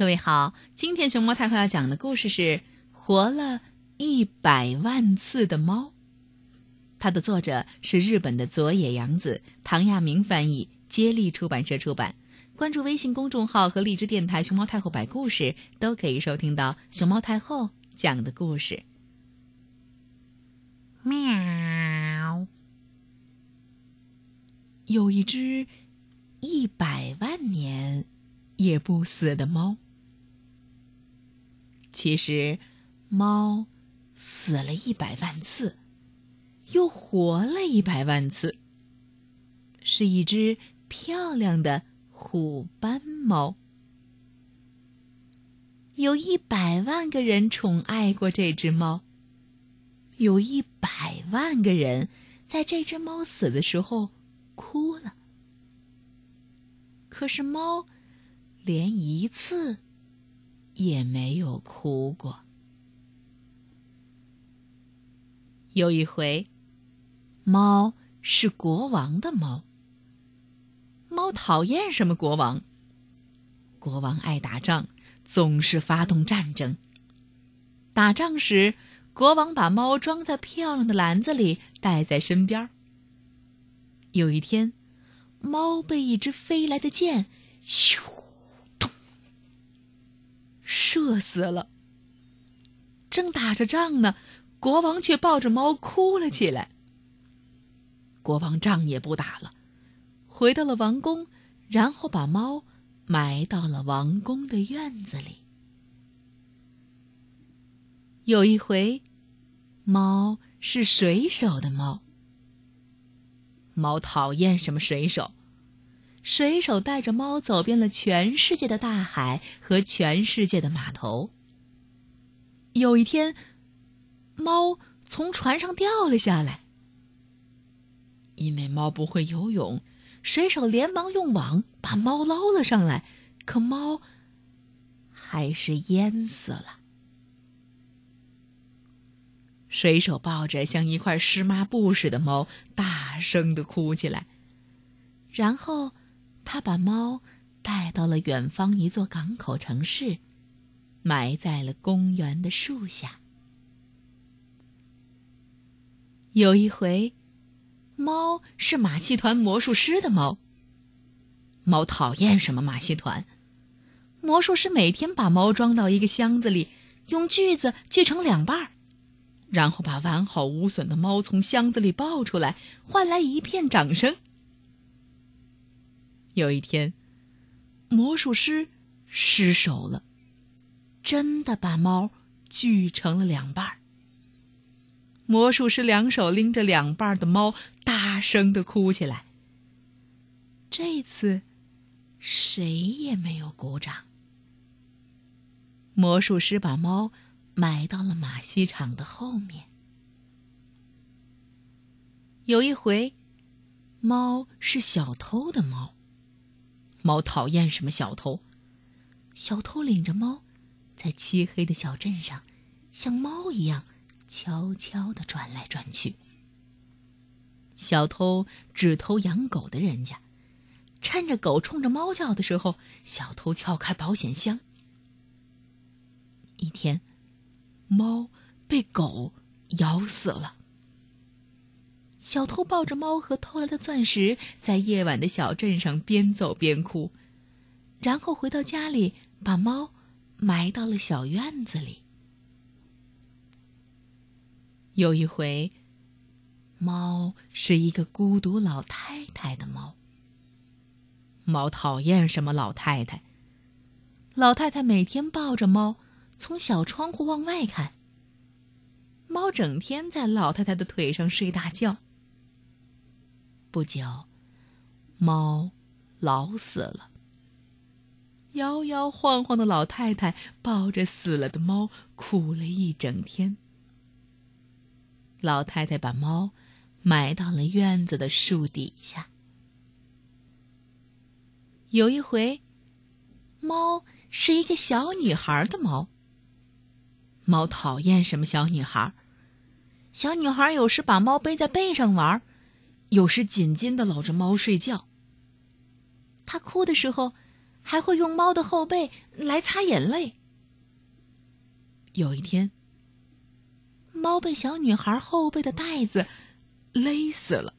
各位好，今天熊猫太后要讲的故事是《活了一百万次的猫》，它的作者是日本的佐野洋子，唐亚明翻译，接力出版社出版。关注微信公众号和荔枝电台“熊猫太后摆故事”，都可以收听到熊猫太后讲的故事。喵，有一只一百万年也不死的猫。其实，猫死了一百万次，又活了一百万次，是一只漂亮的虎斑猫。有一百万个人宠爱过这只猫。有一百万个人在这只猫死的时候哭了，可是猫连一次也没有哭过。有一回，猫是国王的猫。猫讨厌什么国王？国王爱打仗，总是发动战争。打仗时。国王把猫装在漂亮的篮子里，带在身边。有一天，猫被一只飞来的箭“咻”射死了。正打着仗呢，国王却抱着猫哭了起来。国王仗也不打了，回到了王宫，然后把猫埋到了王宫的院子里。有一回。猫是水手的猫。猫讨厌什么水手？水手带着猫走遍了全世界的大海和全世界的码头。有一天，猫从船上掉了下来。因为猫不会游泳，水手连忙用网把猫捞了上来，可猫还是淹死了。水手抱着像一块湿抹布似的猫，大声的哭起来。然后，他把猫带到了远方一座港口城市，埋在了公园的树下。有一回，猫是马戏团魔术师的猫。猫讨厌什么马戏团？魔术师每天把猫装到一个箱子里，用锯子锯成两半儿。然后把完好无损的猫从箱子里抱出来，换来一片掌声。有一天，魔术师失手了，真的把猫锯成了两半。魔术师两手拎着两半的猫，大声的哭起来。这次，谁也没有鼓掌。魔术师把猫。埋到了马戏场的后面。有一回，猫是小偷的猫。猫讨厌什么小偷？小偷领着猫，在漆黑的小镇上，像猫一样悄悄的转来转去。小偷只偷养狗的人家，趁着狗冲着猫叫的时候，小偷撬开保险箱。一天。猫被狗咬死了。小偷抱着猫和偷来的钻石，在夜晚的小镇上边走边哭，然后回到家里，把猫埋到了小院子里。有一回，猫是一个孤独老太太的猫。猫讨厌什么老太太？老太太每天抱着猫。从小窗户往外看，猫整天在老太太的腿上睡大觉。不久，猫老死了。摇摇晃晃的老太太抱着死了的猫哭了一整天。老太太把猫埋到了院子的树底下。有一回，猫是一个小女孩的猫。猫讨厌什么小女孩？小女孩有时把猫背在背上玩，有时紧紧的搂着猫睡觉。她哭的时候，还会用猫的后背来擦眼泪。有一天，猫被小女孩后背的带子勒死了。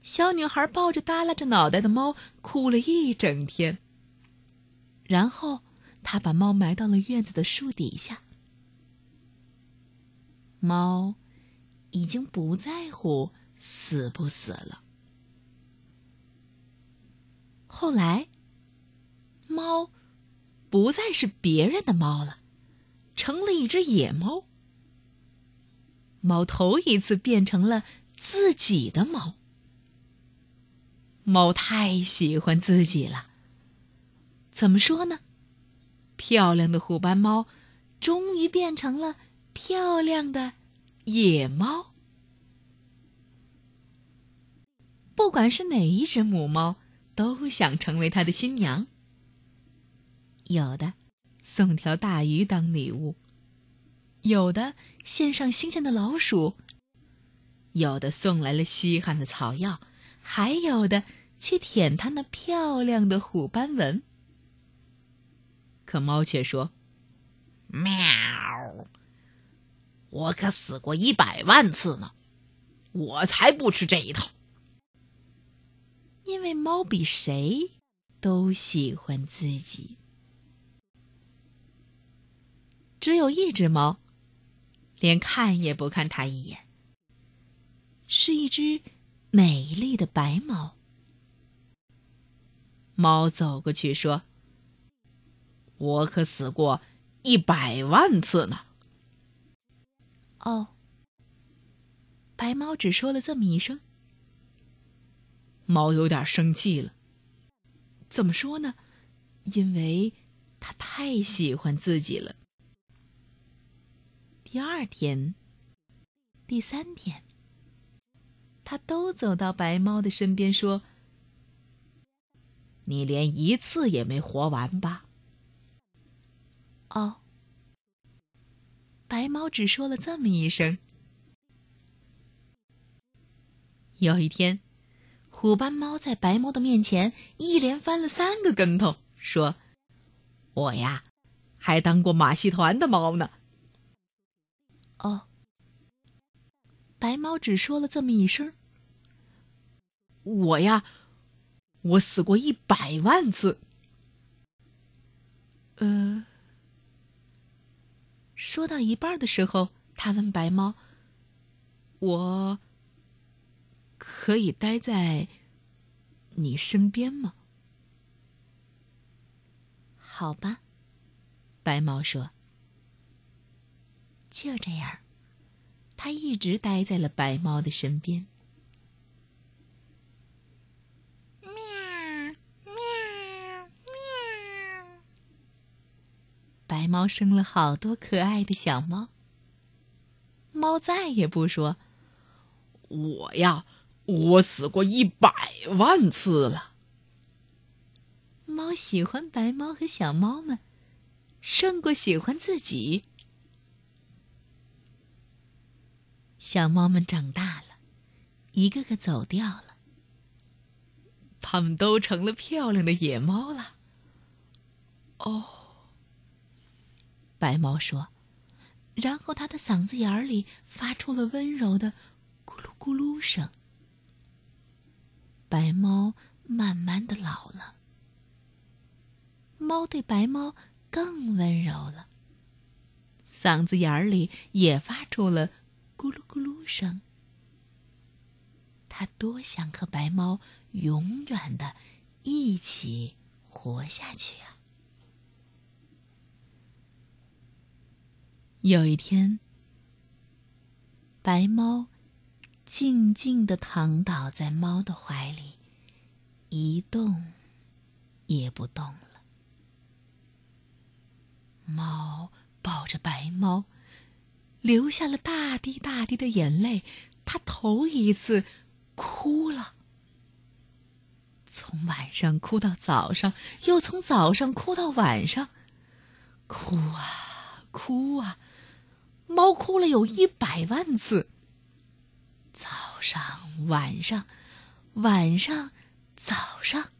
小女孩抱着耷拉着脑袋的猫，哭了一整天。然后，她把猫埋到了院子的树底下。猫已经不在乎死不死了。后来，猫不再是别人的猫了，成了一只野猫。猫头一次变成了自己的猫。猫太喜欢自己了。怎么说呢？漂亮的虎斑猫，终于变成了漂亮的野猫。不管是哪一只母猫，都想成为它的新娘。有的送条大鱼当礼物，有的献上新鲜的老鼠，有的送来了稀罕的草药，还有的。去舔它那漂亮的虎斑纹，可猫却说：“喵，我可死过一百万次呢，我才不吃这一套。”因为猫比谁都喜欢自己。只有一只猫，连看也不看它一眼，是一只美丽的白猫。猫走过去说：“我可死过一百万次呢。”哦，白猫只说了这么一声。猫有点生气了。怎么说呢？因为它太喜欢自己了。第二天、第三天，它都走到白猫的身边说。你连一次也没活完吧？哦，白猫只说了这么一声。有一天，虎斑猫在白猫的面前一连翻了三个跟头，说：“我呀，还当过马戏团的猫呢。”哦，白猫只说了这么一声。我呀。我死过一百万次。呃，说到一半的时候，他问白猫：“我可以待在你身边吗？”好吧，白猫说。就这样，它一直待在了白猫的身边。白猫生了好多可爱的小猫。猫再也不说：“我呀，我死过一百万次了。”猫喜欢白猫和小猫们，胜过喜欢自己。小猫们长大了，一个个走掉了。它们都成了漂亮的野猫了。哦。白猫说，然后它的嗓子眼里发出了温柔的“咕噜咕噜”声。白猫慢慢的老了，猫对白猫更温柔了，嗓子眼里也发出了“咕噜咕噜”声。它多想和白猫永远的一起活下去啊！有一天，白猫静静的躺倒在猫的怀里，一动也不动了。猫抱着白猫，流下了大滴大滴的眼泪。它头一次哭了，从晚上哭到早上，又从早上哭到晚上，哭啊哭啊！猫哭了有一百万次。早上、晚上、晚上、早上，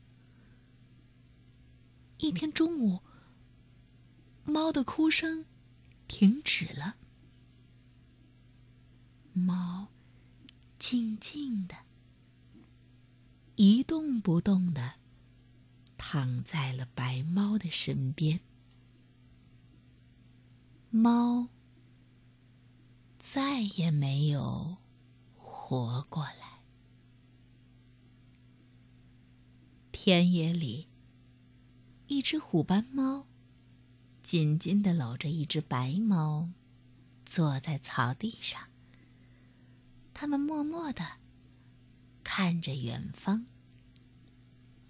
一天中午，猫的哭声停止了。猫静静的、一动不动的躺在了白猫的身边。猫再也没有活过来。田野里，一只虎斑猫紧紧的搂着一只白猫，坐在草地上。他们默默的看着远方，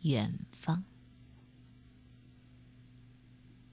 远方。